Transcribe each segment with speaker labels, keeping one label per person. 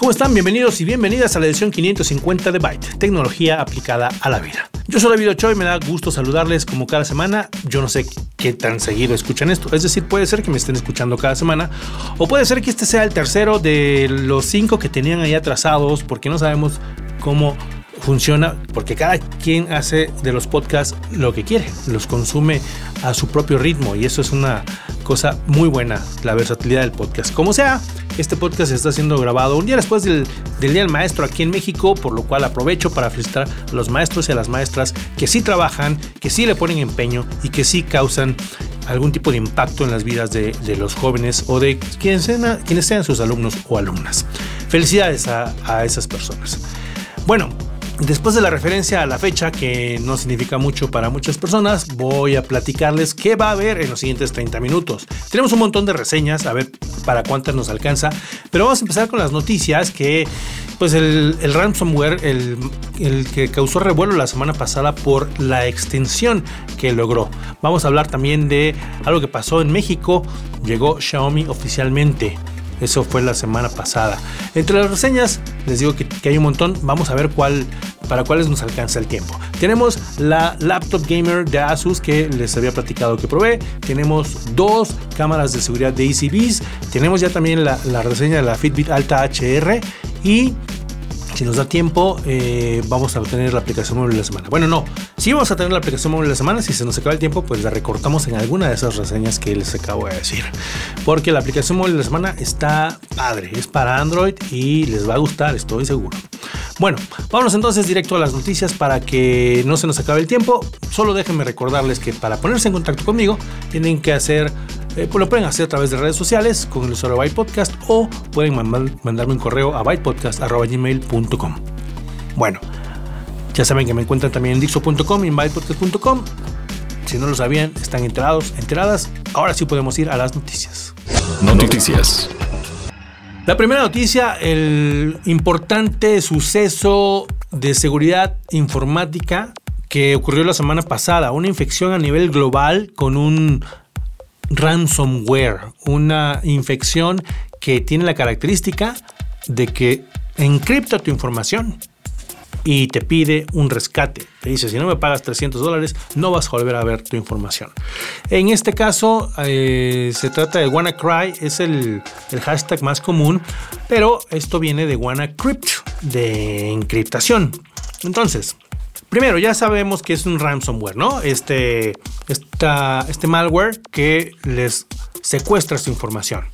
Speaker 1: ¿Cómo están? Bienvenidos y bienvenidas a la edición 550 de Byte, tecnología aplicada a la vida. Yo soy David Ochoa y me da gusto saludarles como cada semana. Yo no sé qué tan seguido escuchan esto. Es decir, puede ser que me estén escuchando cada semana o puede ser que este sea el tercero de los cinco que tenían ahí atrasados porque no sabemos cómo funciona porque cada quien hace de los podcasts lo que quiere, los consume a su propio ritmo y eso es una cosa muy buena, la versatilidad del podcast. Como sea, este podcast está siendo grabado un día después del, Día del Maestro aquí en México, por lo cual aprovecho para felicitar a los maestros y a las maestras que sí trabajan, que sí le ponen empeño y que sí causan algún tipo de impacto en las vidas de, los jóvenes o de quienes sean, quienes sean sus alumnos o alumnas. Felicidades a, a esas personas. Bueno, Después de la referencia a la fecha, que no significa mucho para muchas personas, voy a platicarles qué va a haber en los siguientes 30 minutos. Tenemos un montón de reseñas, a ver para cuántas nos alcanza, pero vamos a empezar con las noticias que, pues el, ransomware, el, el que causó revuelo la semana pasada por la extensión que logró. Vamos a hablar también de algo que pasó en México, llegó Xiaomi oficialmente. Eso fue la semana pasada. Entre las reseñas, les digo que, hay un montón. Vamos a ver cuál, para cuáles nos alcanza el tiempo. Tenemos la laptop gamer de Asus que les había platicado que probé. Tenemos dos cámaras de seguridad de ECBs. Tenemos ya también la, la reseña de la Fitbit Alta HR. Y si nos da tiempo, eh, vamos a tener la aplicación móvil de la semana. Bueno, no, si vamos a tener la aplicación móvil de la semana. Si se nos acaba el tiempo, pues la recortamos en alguna de esas reseñas que les acabo de decir. Porque la aplicación móvil de la semana está padre, es para Android y les va a gustar, estoy seguro. Bueno, vámonos entonces directo a las noticias para que no se nos acabe el tiempo. Solo déjenme recordarles que para ponerse en contacto conmigo tienen que hacer eh, pues lo pueden hacer a través de redes sociales con el usuario Byte Podcast o pueden mandarme un correo a bytepodcast.gmail.com. Bueno, ya saben que me encuentran también en dixo.com y en bytepodcast.com. Si no lo sabían, están enterados, enteradas. Ahora sí podemos ir a las noticias.
Speaker 2: Noticias.
Speaker 1: La primera noticia, el importante suceso de seguridad informática que ocurrió la semana pasada, una infección a nivel global con un ransomware, una infección que tiene la característica de que encripta tu información y te pide un rescate. Te dice, si no me pagas 300 dólares, no vas a volver a ver tu información. En este caso, eh, se trata de WannaCry, es el, el, hashtag más común, pero esto viene de WannaCrypt, de encriptación. Entonces, Primero, ya sabemos que es un ransomware, ¿no? Este, este malware que les secuestra su información.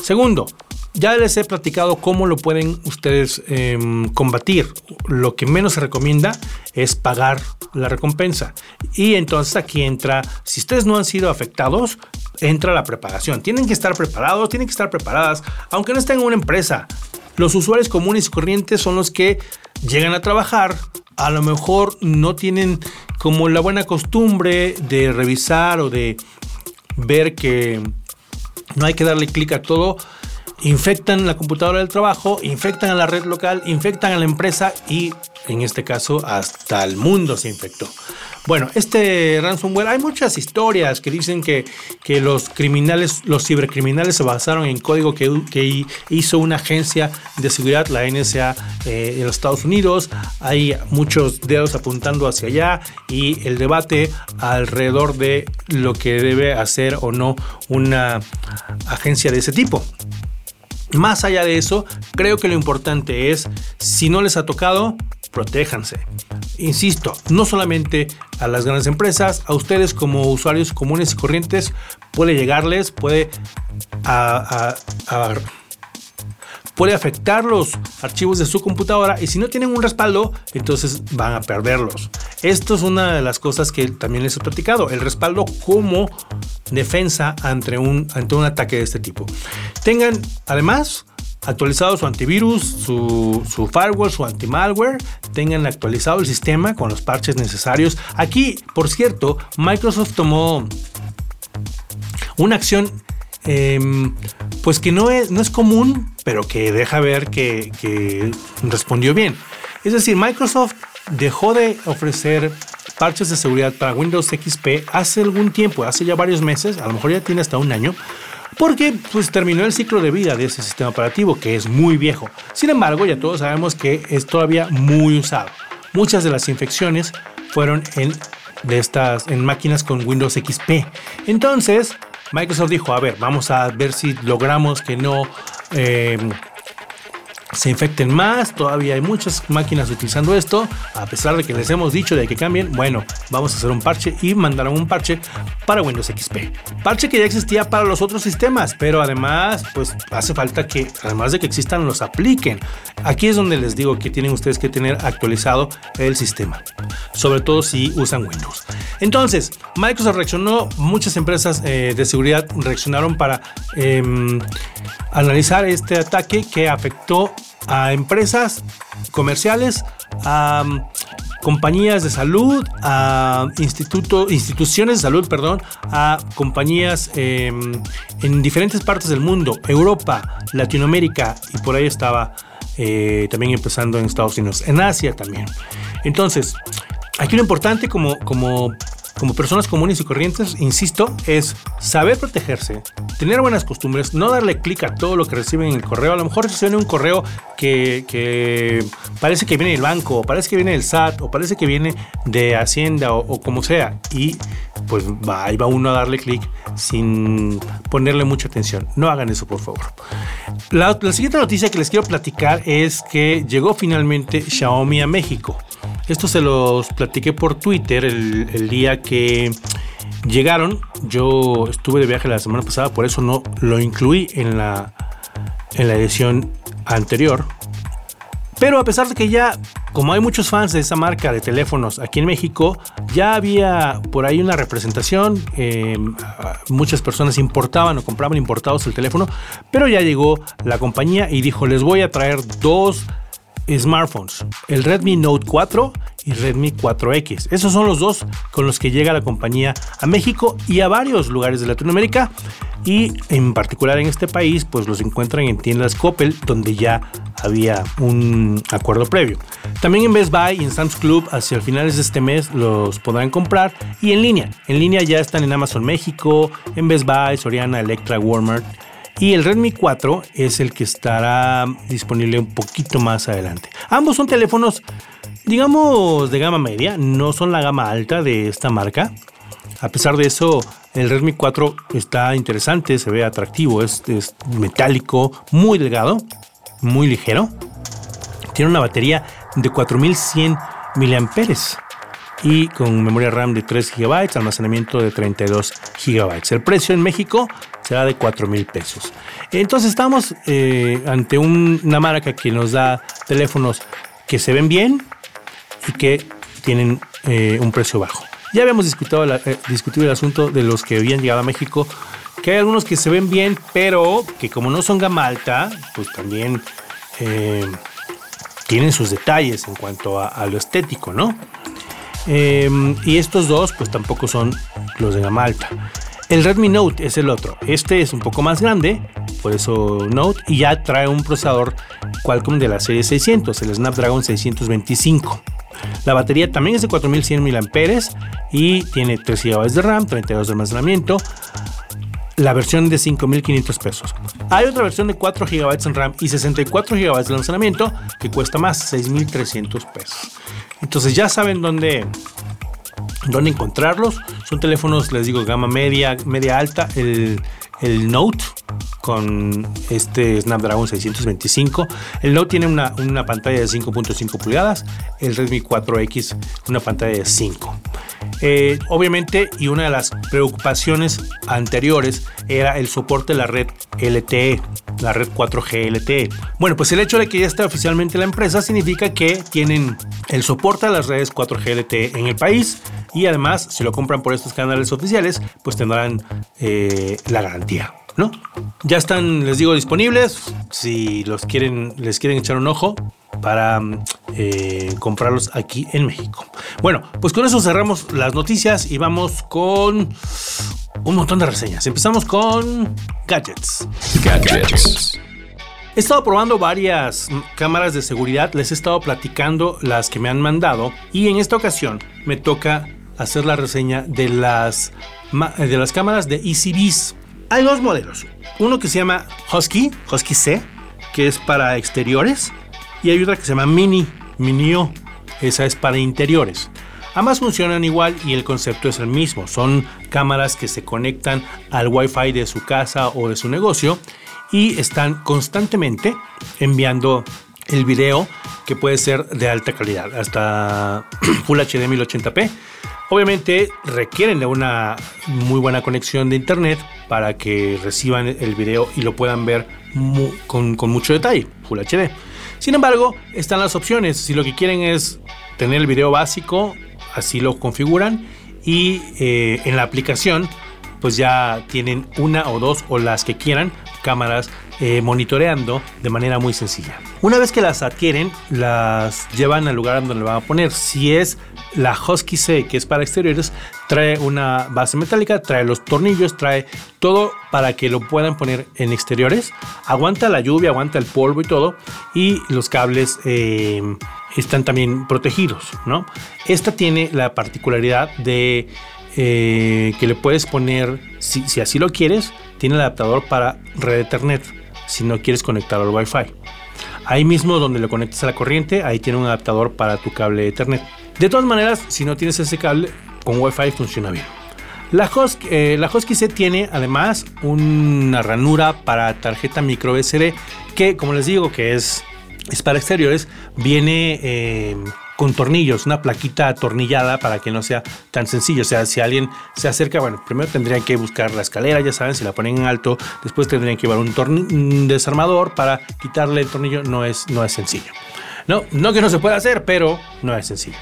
Speaker 1: Segundo, ya les he platicado cómo lo pueden ustedes em, combatir. Lo que menos se recomienda es pagar la recompensa. Y entonces aquí entra, si ustedes no han sido afectados, entra la preparación. Tienen que estar preparados, tienen que estar preparadas, aunque no estén en una empresa. Los usuarios comunes y corrientes son los que llegan a trabajar, a lo mejor no tienen como la buena costumbre de revisar o de ver que no hay que darle clic a todo, infectan la computadora del trabajo, infectan a la red local, infectan a la empresa y en este caso hasta el mundo se infectó. Bueno, este ransomware, hay muchas historias que dicen que, que los criminales, los cibercriminales se basaron en código que, que hizo una agencia de seguridad, la NSA eh, en los Estados Unidos. Hay muchos dedos apuntando hacia allá y el debate alrededor de lo que debe hacer o no una agencia de ese tipo. Más allá de eso, creo que lo importante es, si no les ha tocado, protéjanse. Insisto, no solamente a las grandes empresas, a ustedes como usuarios comunes y corrientes puede llegarles, puede a, puede afectar los archivos de su computadora y si no tienen un respaldo, entonces van a perderlos. Esto es una de las cosas que también les he platicado, el respaldo como defensa ante un, un ataque de este tipo. Tengan además actualizado su antivirus, su, su firewall, su anti-malware, tengan actualizado el sistema con los parches necesarios. Aquí, por cierto, Microsoft tomó Una acción em, pues que no es, no es común, pero que deja ver que, que respondió bien. Es decir, Microsoft dejó de ofrecer parches de seguridad para Windows XP hace algún tiempo, hace ya varios meses, a lo mejor ya tiene hasta un año, porque pues terminó el ciclo de vida de ese sistema operativo que es muy viejo. Sin embargo, ya todos sabemos que es todavía muy usado. Muchas de las infecciones fueron en de estas en máquinas con Windows XP. Entonces, Microsoft dijo, a ver, vamos a ver si logramos que no eh, se infecten más. Todavía hay muchas máquinas utilizando esto. A pesar de que les hemos dicho de que cambien, bueno, vamos a hacer un parche y mandaron un parche para Windows XP. Parche que ya existía para los otros sistemas, pero además, pues hace falta que, además de que existan, los apliquen. Aquí es donde les digo que tienen ustedes que tener actualizado el sistema, sobre todo si usan Windows. Entonces, Microsoft reaccionó, muchas empresas eh, de seguridad reaccionaron para em, analizar este ataque que afectó a empresas comerciales, a mm, compañías de salud, a instituto, instituciones de salud, perdón, a compañías em, en diferentes partes del mundo, Europa, Latinoamérica y por ahí estaba eh, también empezando en Estados Unidos, en Asia también. Entonces, aquí lo importante como, como como personas comunes y corrientes, insisto, es saber protegerse, tener buenas costumbres, no darle clic a todo lo que reciben en el correo. A lo mejor reciben un correo que, parece que viene del banco, o parece que viene del SAT, o parece que viene de Hacienda, o, como sea. Y pues va, ahí va uno a darle clic sin ponerle mucha atención. No hagan eso, por favor. La, la siguiente noticia que les quiero platicar es que llegó finalmente Xiaomi a México. Esto se los platiqué por Twitter el, día que llegaron. Yo estuve de viaje la semana pasada, por eso no lo incluí en la, en la edición anterior. Pero a pesar de que ya, como hay muchos fans de esa marca de teléfonos aquí en México, ya había por ahí una representación. Eh, muchas personas importaban o compraban importados el teléfono, pero ya llegó la compañía y dijo: Les voy a traer dos smartphones, el Redmi Note 4 y Redmi 4X. Esos son los dos con los que llega la compañía a México y a varios lugares de Latinoamérica y en particular en este país pues los encuentran en tiendas Coppel donde ya había un acuerdo previo. También en Best Buy y en Sam's Club hacia finales de este mes los podrán comprar y en línea. En línea ya están en Amazon México, en Best Buy, Soriana, Electra, Walmart y el Redmi 4 es el que estará disponible un poquito más adelante. Ambos son teléfonos, digamos, de gama media, no son la gama alta de esta marca. A pesar de eso, el Redmi 4 está interesante, se ve atractivo, es, metálico, muy delgado, muy ligero. Tiene una batería de 4100 mAh y con memoria RAM de 3 GB, almacenamiento de 32 GB. El precio en México será de 4 mil pesos. Entonces estamos eh, ante una marca que nos da teléfonos que se ven bien y que tienen eh, un precio bajo. Ya habíamos discutido, eh, discutido el asunto de los que habían llegado a México, que hay algunos que se ven bien, pero que como no son gama alta, pues también tienen sus detalles en cuanto a lo estético, ¿no? Em, y estos dos, pues tampoco son los de gama alta. El Redmi Note es el otro. Este es un poco más grande, por eso Note, y ya trae un procesador Qualcomm de la serie 600, el Snapdragon 625. La batería también es de 4100 mAh y tiene 3 GB de RAM, 32 de almacenamiento. La versión de 5500 pesos. Hay otra versión de 4 GB en RAM y 64 GB de almacenamiento que cuesta más, 6300 pesos. Entonces ya saben dónde, dónde encontrarlos. Son teléfonos, les digo, gama media, media alta. El, el Note con este Snapdragon 625. El Note tiene una, una pantalla de 5.5 pulgadas, el Redmi 4X una pantalla de 5. Eh, obviamente, y una de las preocupaciones anteriores era el soporte de la red LTE, la red 4G LTE. Bueno, pues el hecho de que ya esté oficialmente la empresa significa que tienen el soporte a las redes 4G LTE en el país y además, si lo compran por estos canales oficiales, pues tendrán eh, la garantía. ¿no? Ya están, les digo, disponibles. Si los quieren, les quieren echar un ojo, para eh, comprarlos aquí en México. Bueno, pues con eso cerramos las noticias y vamos con un montón de reseñas. Empezamos con gadgets. Gadgets. He estado probando varias cámaras de seguridad, les he estado platicando las que me han mandado y en esta ocasión me toca hacer la reseña de las, de las cámaras de ECBs. Hay dos modelos, uno que se llama Husky, Husky C, que es para exteriores, y hay otra que se llama Mini, Minio, esa es para interiores. Ambas funcionan igual y el concepto es el mismo. Son cámaras que se conectan al Wi-Fi de su casa o de su negocio y están constantemente enviando el video que puede ser de alta calidad, hasta Full HD 1080p. Obviamente requieren de una muy buena conexión de internet para que reciban el video y lo puedan ver con, mucho detalle, Full HD. Sin embargo, están las opciones. Si lo que quieren es tener el video básico, así lo configuran y eh, en la aplicación pues ya tienen una o dos o las que quieran cámaras eh, monitoreando de manera muy sencilla. Una vez que las adquieren, las llevan al lugar donde le van a poner. Si es la Husky C, que es para exteriores, trae una base metálica, trae los tornillos, trae todo para que lo puedan poner en exteriores. Aguanta la lluvia, aguanta el polvo y todo. Y los cables eh, están también protegidos, ¿no? Esta tiene la particularidad de eh, que le puedes poner, si, si así lo quieres, tiene el adaptador para red Ethernet si no quieres conectar al Wi-Fi. Ahí mismo donde lo conectes a la corriente, ahí tiene un adaptador para tu cable Ethernet. De todas maneras, si no tienes ese cable, con Wi-Fi funciona bien. La, Husky, eh, la C tiene además una ranura para tarjeta micro SD que, como les digo, que es, es para exteriores, viene eh, con tornillos, una plaquita atornillada para que no sea tan sencillo. O sea, si alguien se acerca, bueno, primero tendrían que buscar la escalera, ya saben, si la ponen en alto, después tendrían que llevar un, desarmador para quitarle el tornillo, no es, no es sencillo. No, no que no se pueda hacer, pero no es sencillo.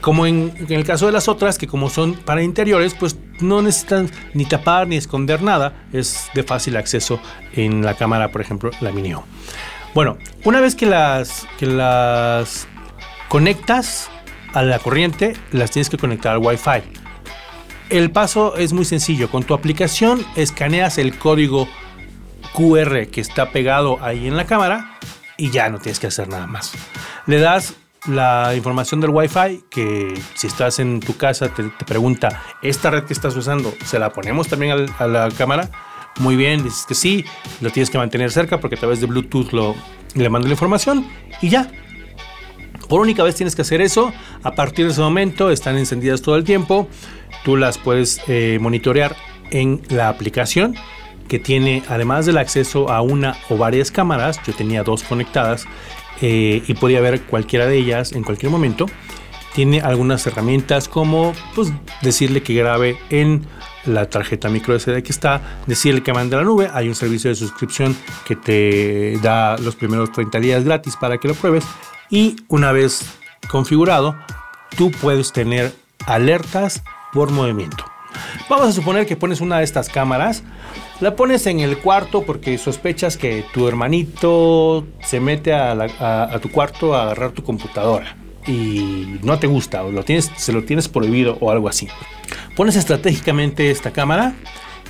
Speaker 1: Como en, el caso de las otras, que como son para interiores, pues no necesitan ni tapar ni esconder nada, es de fácil acceso en la cámara, por ejemplo, la Mini Bueno, una vez que las, que las conectas a la corriente, las tienes que conectar al Wi-Fi. El paso es muy sencillo. Con tu aplicación escaneas el código QR que está pegado ahí en la cámara y ya no tienes que hacer nada más. Le das la información del Wi-Fi que si estás en tu casa te, pregunta, ¿esta red que estás usando se la ponemos también a la cámara? Muy bien, dices que sí, lo tienes que mantener cerca porque a través de Bluetooth lo, le mando la información y ya, por única vez tienes que hacer eso. A partir de ese momento están encendidas todo el tiempo. Tú las puedes eh, monitorear en la aplicación que tiene además del acceso a una o varias cámaras. Yo tenía dos conectadas eh, y podía ver cualquiera de ellas en cualquier momento. Tiene algunas herramientas como pues, decirle que grabe en la tarjeta micro SD que está, decirle que mande la nube. Hay un servicio de suscripción que te da los primeros 30 días gratis para que lo pruebes y una vez configurado, tú puedes tener alertas por movimiento. Vamos a suponer que pones una de estas cámaras, la pones en el cuarto porque sospechas que tu hermanito se mete a, tu cuarto a agarrar tu computadora y no te gusta o lo tienes, se lo tienes prohibido o algo así. Pones estratégicamente esta cámara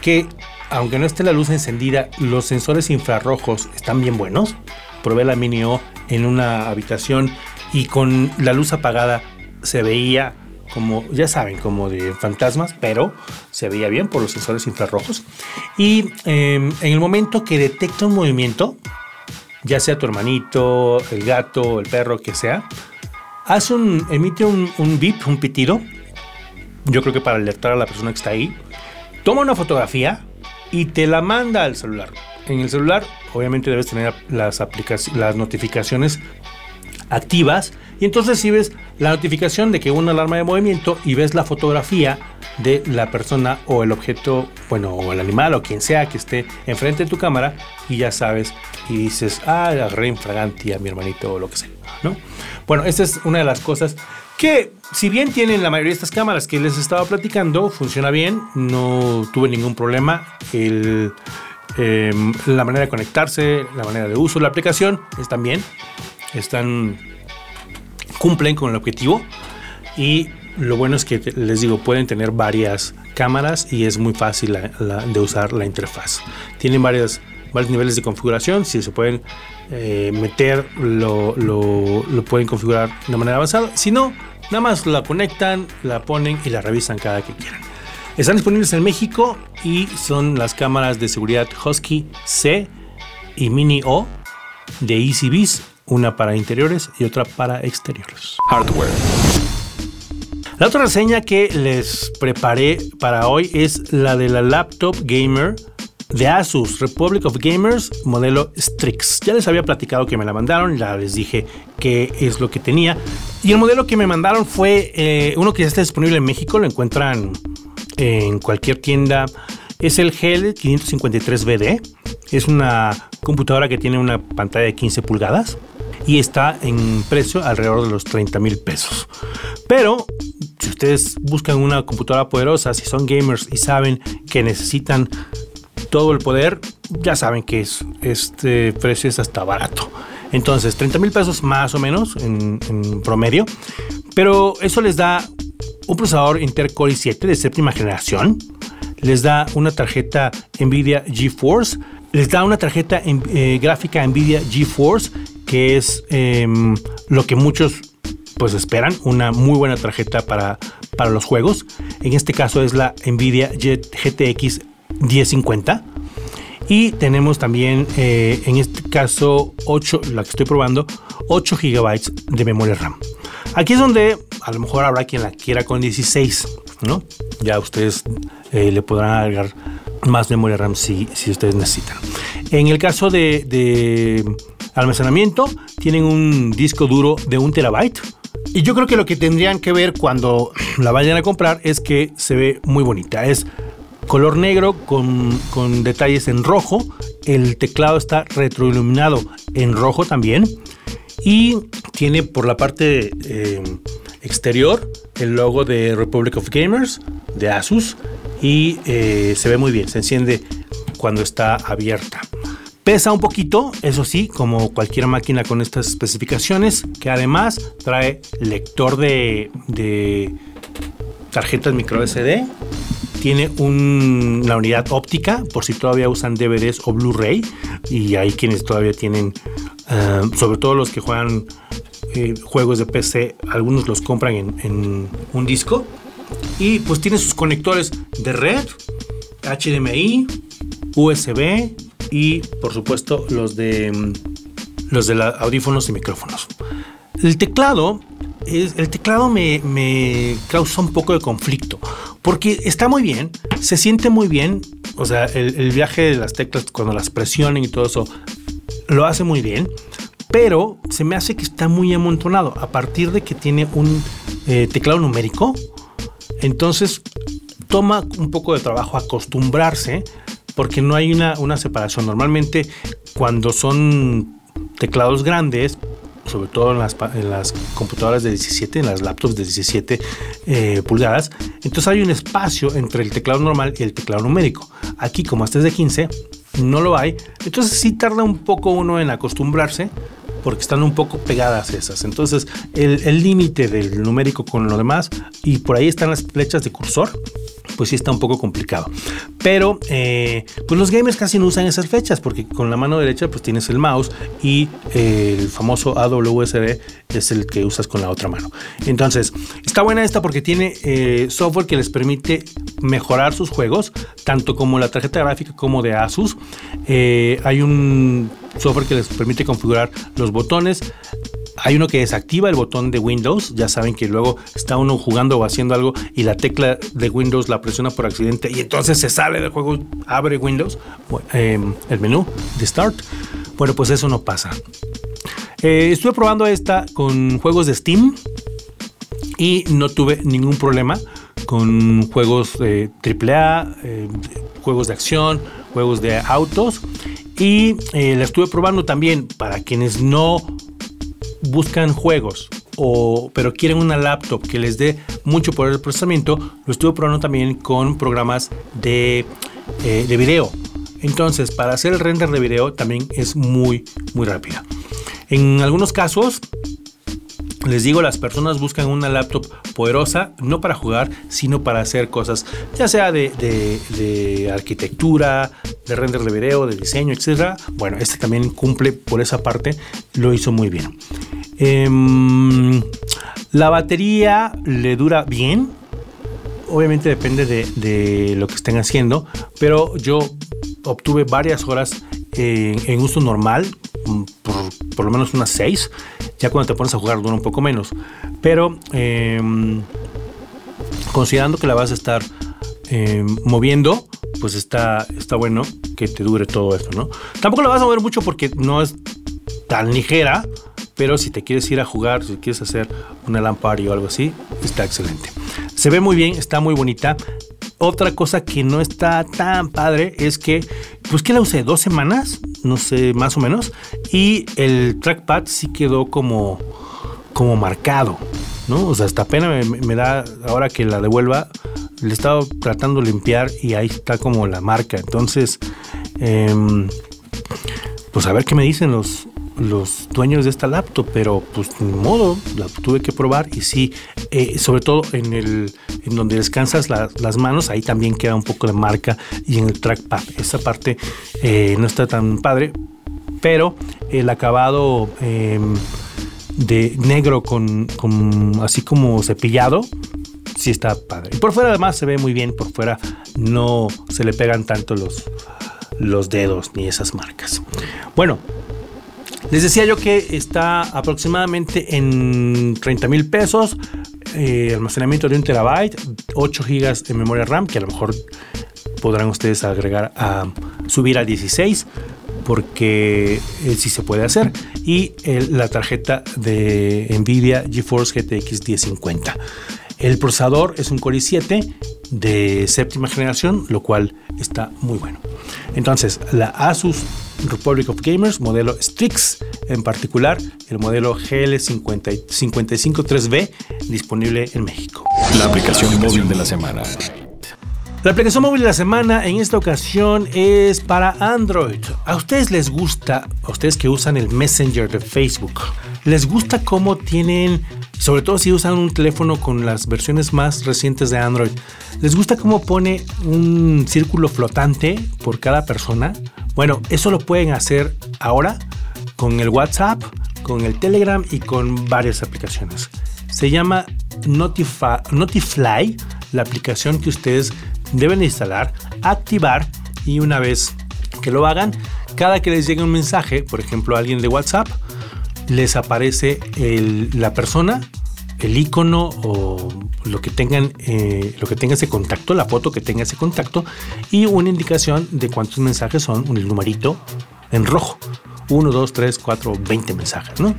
Speaker 1: que aunque no esté la luz encendida, los sensores infrarrojos están bien buenos. Probé la Mini O en una habitación y con la luz apagada se veía como, ya saben, como de fantasmas, pero se veía bien por los sensores infrarrojos. Y em, en el momento que detecta un movimiento, ya sea tu hermanito, el gato, el perro, que sea, hace un, emite un, un bip, un pitido, yo creo que para alertar a la persona que está ahí, toma una fotografía y te la manda al celular. En el celular obviamente debes tener las, las notificaciones activas y entonces si ves la notificación de que una alarma de movimiento y ves la fotografía de la persona o el objeto, bueno, o el animal o quien sea que esté enfrente de tu cámara y ya sabes y dices, ah, agarré infraganti a mi hermanito o lo que sea, ¿no? Bueno, esta es una de las cosas que si bien tienen la mayoría de estas cámaras que les estaba platicando, funciona bien, no tuve ningún problema. El Em, la manera de conectarse, la manera de uso de la aplicación es también. están cumplen con el objetivo y lo bueno es que les digo, pueden tener varias cámaras y es muy fácil de usar la interfaz. Tienen varios niveles de configuración, si se pueden eh, meter, lo, lo, pueden configurar de manera avanzada. Si no, nada más la conectan, la ponen y la revisan cada que quieran. Están disponibles en México y son las cámaras de seguridad Husky C y Mini O de EasyBees, una para interiores y otra para exteriores. Hardware. La otra reseña que les preparé para hoy es la de la laptop gamer de Asus Republic of Gamers modelo Strix. Ya les había platicado que me la mandaron, ya les dije qué es lo que tenía. Y el modelo que me mandaron fue eh, uno que ya está disponible en México, lo encuentran en cualquier tienda. Es el GL 553BD. Es una computadora que tiene una pantalla de 15 pulgadas y está en precio alrededor de los 30 mil pesos. Pero si ustedes buscan una computadora poderosa, si son gamers y saben que necesitan todo el poder, ya saben que es, este precio es hasta barato. Entonces, 30 mil pesos más o menos en, en, promedio. Pero eso les da un procesador Intel Core i7 de séptima generación. Les da una tarjeta Nvidia GeForce. Les da una tarjeta eh, gráfica Nvidia GeForce, que es em, lo que muchos pues esperan, una muy buena tarjeta para, para los juegos. En este caso es la Nvidia GTX 1050. Y tenemos también, eh, en este caso, 8, la que estoy probando, 8 GB de memoria RAM. Aquí es donde a lo mejor habrá quien la quiera con 16, ¿no? Ya ustedes eh, le podrán agregar más memoria RAM si, si ustedes necesitan. En el caso de, de almacenamiento, tienen un disco duro de un terabyte. Y yo creo que lo que tendrían que ver cuando la vayan a comprar es que se ve muy bonita. Es color negro con, detalles en rojo. El teclado está retroiluminado en rojo también. Y tiene por la parte eh, exterior el logo de Republic of Gamers de Asus. Y eh, se ve muy bien, se enciende cuando está abierta. Pesa un poquito, eso sí, como cualquier máquina con estas especificaciones, que además trae lector de, de tarjetas micro SD tiene una unidad óptica por si todavía usan DVDs o Blu-ray y hay quienes todavía tienen, eh, sobre todo los que juegan eh, juegos de PC, algunos los compran en, un disco y pues tiene sus conectores de red, HDMI, USB y por supuesto los de los de audífonos y micrófonos. El teclado el teclado me, me, causa un poco de conflicto, porque está muy bien, se siente muy bien, o sea, el, viaje de las teclas cuando las presionen y todo eso, lo hace muy bien, pero se me hace que está muy amontonado. A partir de que tiene un eh, teclado numérico, entonces toma un poco de trabajo acostumbrarse, porque no hay una, una separación. Normalmente cuando son teclados grandes, sobre todo en las, computadoras de 17, en las laptops de 17 eh, pulgadas. Entonces hay un espacio entre el teclado normal y el teclado numérico. Aquí, como este es de 15, no lo hay. Entonces sí tarda un poco uno en acostumbrarse porque están un poco pegadas esas. Entonces el límite del numérico con lo demás y por ahí están las flechas de cursor pues sí está un poco complicado. Pero eh, pues los gamers casi no usan esas fechas porque con la mano derecha pues tienes el mouse y eh, el famoso AWSD es el que usas con la otra mano. Entonces está buena esta porque tiene eh, software que les permite mejorar sus juegos, tanto como la tarjeta gráfica como de Asus. hay un software que les permite configurar los botones, hay uno que desactiva el botón de Windows. Ya saben que luego está uno jugando o haciendo algo y la tecla de Windows la presiona por accidente y entonces se sale del juego, abre Windows, em, el menú de Start. Bueno, pues eso no pasa. Eh, estuve probando esta con juegos de Steam y no tuve ningún problema con juegos de AAA, eh, juegos de acción, juegos de autos. Y eh, la estuve probando también para quienes no buscan juegos o, pero quieren una laptop que les dé mucho poder de procesamiento, lo estuve probando también con programas de, eh, de video. Entonces, para hacer el render de video también es muy, muy rápida. En algunos casos, les digo, las personas buscan una laptop poderosa no para jugar, sino para hacer cosas, ya sea de, arquitectura, de render de video, de diseño, etc. Bueno, este también cumple por esa parte, lo hizo muy bien. Em, la batería le dura bien, obviamente depende de, lo que estén haciendo, pero yo obtuve varias horas en, uso normal, mm, por, lo menos unas 6. Ya cuando te pones a jugar dura un poco menos. Pero em, considerando que la vas a estar em, moviendo, pues está, está bueno que te dure todo esto, ¿no? Tampoco la vas a mover mucho porque no es tan ligera, pero si te quieres ir a jugar, si quieres hacer una lampari o algo así, está excelente. Se ve muy bien, está muy bonita. Otra cosa que no está tan padre es que, pues que la usé dos semanas, no sé, más o menos, y el trackpad sí quedó como, como marcado, ¿no? O sea, hasta pena me, da ahora que la devuelva, le he estado tratando de limpiar y ahí está como la marca. Entonces, em, pues a ver qué me dicen los, los dueños de esta laptop, pero pues ni modo, la tuve que probar y sí, eh, sobre todo en el en donde descansas las manos, ahí también queda un poco de marca y en el trackpad, esa parte eh, no está tan padre, pero el acabado em, de negro con, con así como cepillado, sí está padre. Y por fuera además se ve muy bien, por fuera no se le pegan tanto los, los dedos ni esas marcas. Bueno, les decía yo que está aproximadamente en 30 mil pesos. Eh, almacenamiento de un terabyte, 8 gigas de memoria RAM, que a lo mejor podrán ustedes agregar a subir a 16 porque eh, sí se puede hacer y la tarjeta de Nvidia GeForce GTX 1050 el procesador es un Core i7 de séptima generación lo cual está muy bueno entonces la Asus Republic of Gamers, modelo Strix, en particular el modelo GL553B disponible en México.
Speaker 2: La aplicación móvil de la semana.
Speaker 1: La aplicación móvil de la semana en esta ocasión es para Android. ¿A ustedes les gusta, a ustedes que usan el Messenger de Facebook, les gusta cómo tienen, sobre todo si usan un teléfono con las versiones más recientes de Android, les gusta cómo pone un círculo flotante por cada persona? Bueno, eso lo pueden hacer ahora con el WhatsApp, con el Telegram y con varias aplicaciones. Se llama Notify, la aplicación que ustedes deben instalar, activar y una vez que lo hagan, cada que les llegue un mensaje, por ejemplo a alguien de WhatsApp, les aparece la persona, el icono o lo que tengan, eh, lo que tenga ese contacto, la foto que tenga ese contacto y una indicación de cuántos mensajes son, un numerito en rojo. 1, 2, 3, 4, 20 mensajes, ¿no?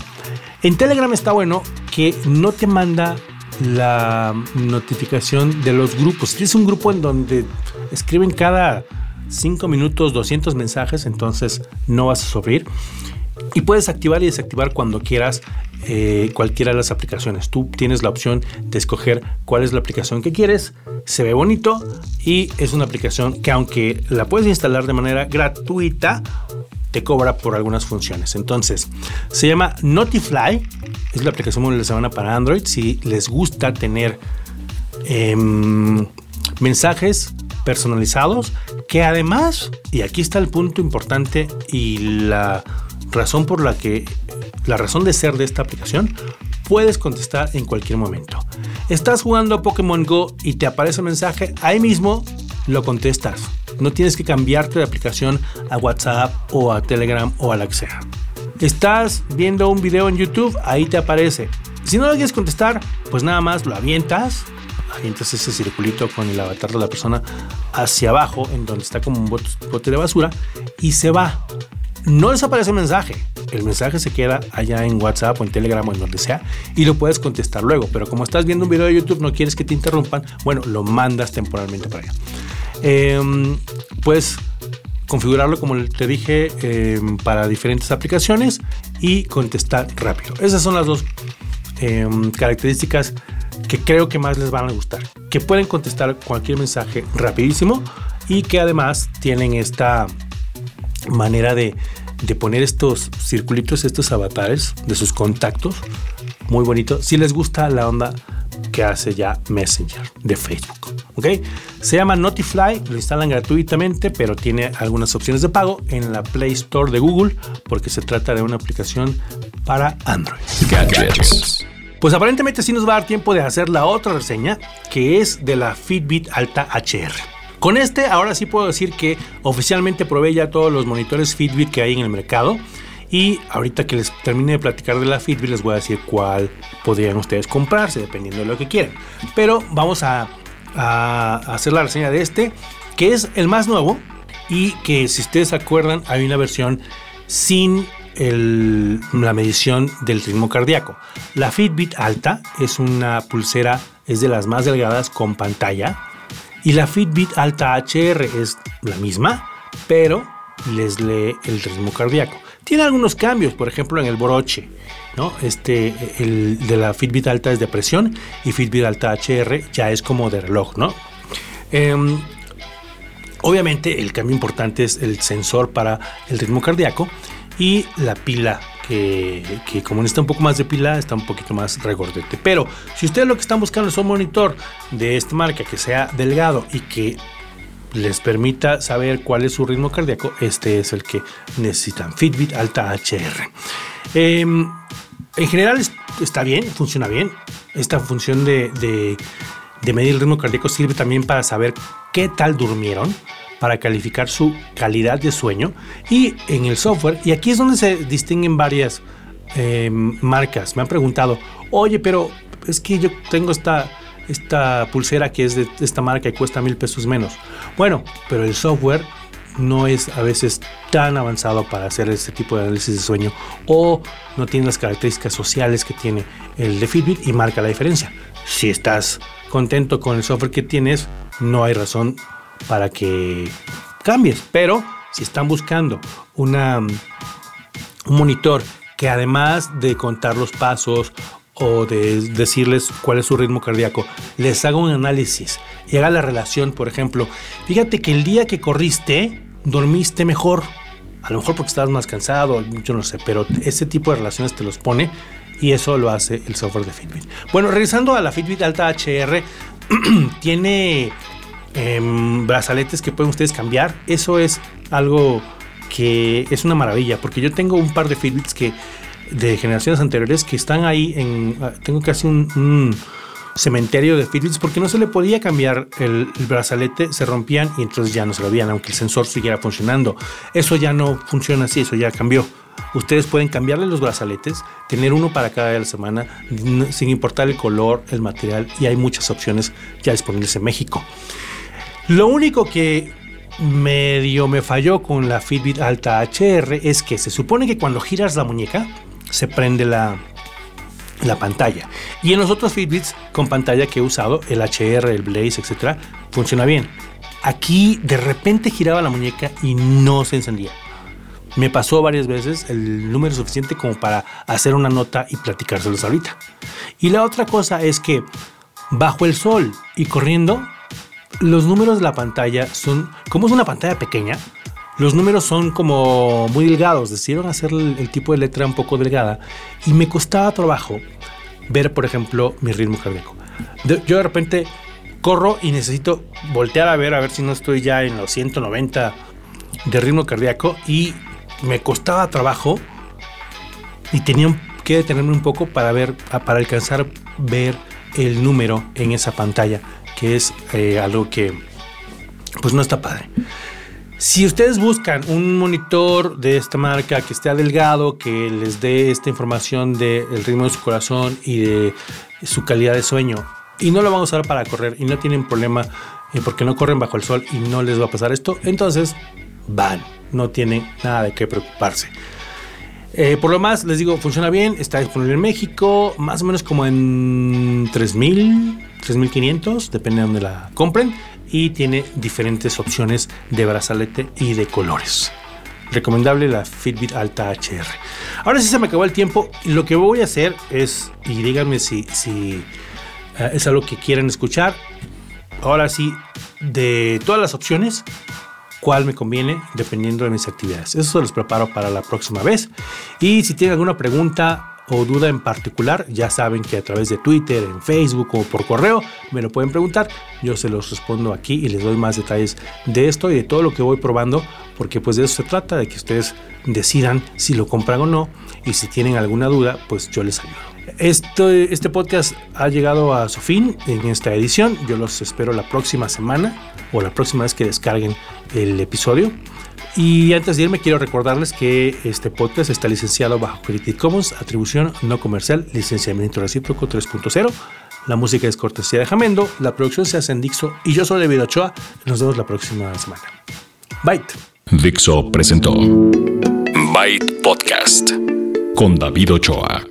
Speaker 1: En Telegram está bueno que no te manda la notificación de los grupos. Si es un grupo en donde escriben cada 5 minutos 200 mensajes, entonces no vas a sufrir. Y puedes activar y desactivar cuando quieras eh, cualquiera de las aplicaciones. Tú tienes la opción de escoger cuál es la aplicación que quieres. Se ve bonito y es una aplicación que aunque la puedes instalar de manera gratuita, te cobra por algunas funciones. Entonces, se llama Notify, es la aplicación móvil de semana para Android. Si les gusta tener em, mensajes personalizados, que además, y aquí está el punto importante y la razón por la que, la razón de ser de esta aplicación, puedes contestar en cualquier momento. Estás jugando a Pokémon Go y te aparece un mensaje, ahí mismo lo contestas. No tienes que cambiarte de aplicación a WhatsApp o a Telegram o a la que sea. Estás viendo un video en YouTube, ahí te aparece. Si no lo quieres contestar, pues nada más lo avientas, avientas ese circulito con el avatar de la persona hacia abajo, en donde está como un bote de basura, y se va. No desaparece el mensaje. El mensaje se queda allá en WhatsApp o en Telegram o en donde sea y lo puedes contestar luego. Pero como estás viendo un video de YouTube, no quieres que te interrumpan, bueno, lo mandas temporalmente para allá. Em, puedes configurarlo como te dije em, para diferentes aplicaciones y contestar rápido. Esas son las dos em, características que creo que más les van a gustar. Que pueden contestar cualquier mensaje rapidísimo y que además tienen esta manera de de poner estos circulitos, estos avatares de sus contactos. Muy bonito. Si les gusta la onda que hace ya Messenger de Facebook. ¿Ok? Se llama Notify, lo instalan gratuitamente, pero tiene algunas opciones de pago en la Play Store de Google porque se trata de una aplicación para Android. Gadgets. Pues aparentemente sí nos va a dar tiempo de hacer la otra reseña, que es de la Fitbit Alta HR. Con este, ahora sí puedo decir que oficialmente probé ya todos los monitores Fitbit que hay en el mercado. Y ahorita que les termine de platicar de la Fitbit, les voy a decir cuál podrían ustedes comprarse, dependiendo de lo que quieran. Pero vamos a, hacer la reseña de este, que es el más nuevo. Y que si ustedes se acuerdan, hay una versión sin la medición del ritmo cardíaco. La Fitbit Alta es una pulsera, es de las más delgadas con pantalla y la Fitbit Alta HR es la misma, pero les lee el ritmo cardíaco. Tiene algunos cambios, por ejemplo en el broche, ¿no? Este, el de la Fitbit Alta es de presión y Fitbit Alta HR ya es como de reloj, ¿no? Em, obviamente el cambio importante es el sensor para el ritmo cardíaco y la pila que, como necesita un poco más de pila, está un poquito más regordete. Pero si ustedes lo que están buscando es un monitor de esta marca que sea delgado y que les permita saber cuál es su ritmo cardíaco, este es el que necesitan. Fitbit Alta HR. Em, en general está bien, funciona bien. Esta función de, de medir el ritmo cardíaco sirve también para saber qué tal durmieron para calificar su calidad de sueño y en el software. Y aquí es donde se distinguen varias em, marcas. Me han preguntado, oye, pero es que yo tengo esta, esta pulsera que es de esta marca y cuesta mil pesos menos. Bueno, pero el software no es a veces tan avanzado para hacer este tipo de análisis de sueño o no tiene las características sociales que tiene el de Fitbit y marca la diferencia. Si estás contento con el software que tienes, no hay razón para que cambies. Pero si están buscando un monitor que además de contar los pasos o de decirles cuál es su ritmo cardíaco, les haga un análisis y haga la relación, por ejemplo, fíjate que el día que corriste, dormiste mejor. A lo mejor porque estabas más cansado, yo no sé, pero ese tipo de relaciones te los pone y eso lo hace el software de Fitbit. Bueno, regresando a la Fitbit Alta HR, tiene Em, brazaletes que pueden ustedes cambiar. Eso es algo que es una maravilla, porque yo tengo un par de Fitbits que de generaciones anteriores que están ahí en ah, tengo casi un, cementerio de Fitbits porque no se le podía cambiar el, brazalete, se rompían y entonces ya no se lo veían, aunque el sensor siguiera funcionando. Eso ya no funciona así, eso ya cambió. Ustedes pueden cambiarle los brazaletes, tener uno para cada día de la semana, sin importar el color, el material, y hay muchas opciones ya disponibles en México. Lo único que medio me falló con la Fitbit Alta HR es que se supone que cuando giras la muñeca se prende la, la pantalla. Y en los otros Fitbits con pantalla que he usado, el HR, el Blaze, etc., funciona bien. Aquí de repente giraba la muñeca y no se encendía. Me pasó varias veces el número suficiente como para hacer una nota y platicárselos ahorita. Y la otra cosa es que bajo el sol y corriendo los números de la pantalla son, como es una pantalla pequeña, los números son como muy delgados, decidieron hacer el, tipo de letra un poco delgada y me costaba trabajo ver, por ejemplo, mi ritmo cardíaco. yo de repente corro y necesito voltear a ver, a ver si no estoy ya en los 190 de ritmo cardíaco y me costaba trabajo y tenía que detenerme un poco para ver, para alcanzar ver el número en esa pantalla es eh, algo que pues no está padre. Si ustedes buscan un monitor de esta marca que esté delgado, que les dé esta información del ritmo de su corazón y de su calidad de sueño, y no lo van a usar para correr y no tienen problema eh, porque no corren bajo el sol y no les va a pasar esto, entonces van, no tienen nada de qué preocuparse. Eh, por lo más, les digo, funciona bien, está disponible en México, más o menos como en 3000 3500, depende de donde la compren, y tiene diferentes opciones de brazalete y de colores. Recomendable la Fitbit Alta HR. Ahora sí se me acabó el tiempo. Lo que voy a hacer es, y díganme si, si eh, es algo que quieren escuchar. Ahora sí, de todas las opciones, cuál me conviene dependiendo de mis actividades. Eso se los preparo para la próxima vez. Y si tienen alguna pregunta o duda en particular, ya saben que a través de Twitter, en Facebook o por correo me lo pueden preguntar. Yo se los respondo aquí y les doy más detalles de esto y de todo lo que voy probando, porque pues de eso se trata, de que ustedes decidan si lo compran o no y si tienen alguna duda, pues yo les ayudo. Este, este podcast ha llegado a su fin en esta edición. Yo los espero la próxima semana o la próxima vez que descarguen el episodio. Y antes de irme, quiero recordarles que este podcast está licenciado bajo Creative Commons, atribución no comercial, licenciamiento recíproco 3.0. La música es cortesía de Jamendo, la producción se hace en Dixo y yo soy David Ochoa. Nos vemos la próxima semana. Byte.
Speaker 2: Dixo presentó Byte Podcast con David Ochoa.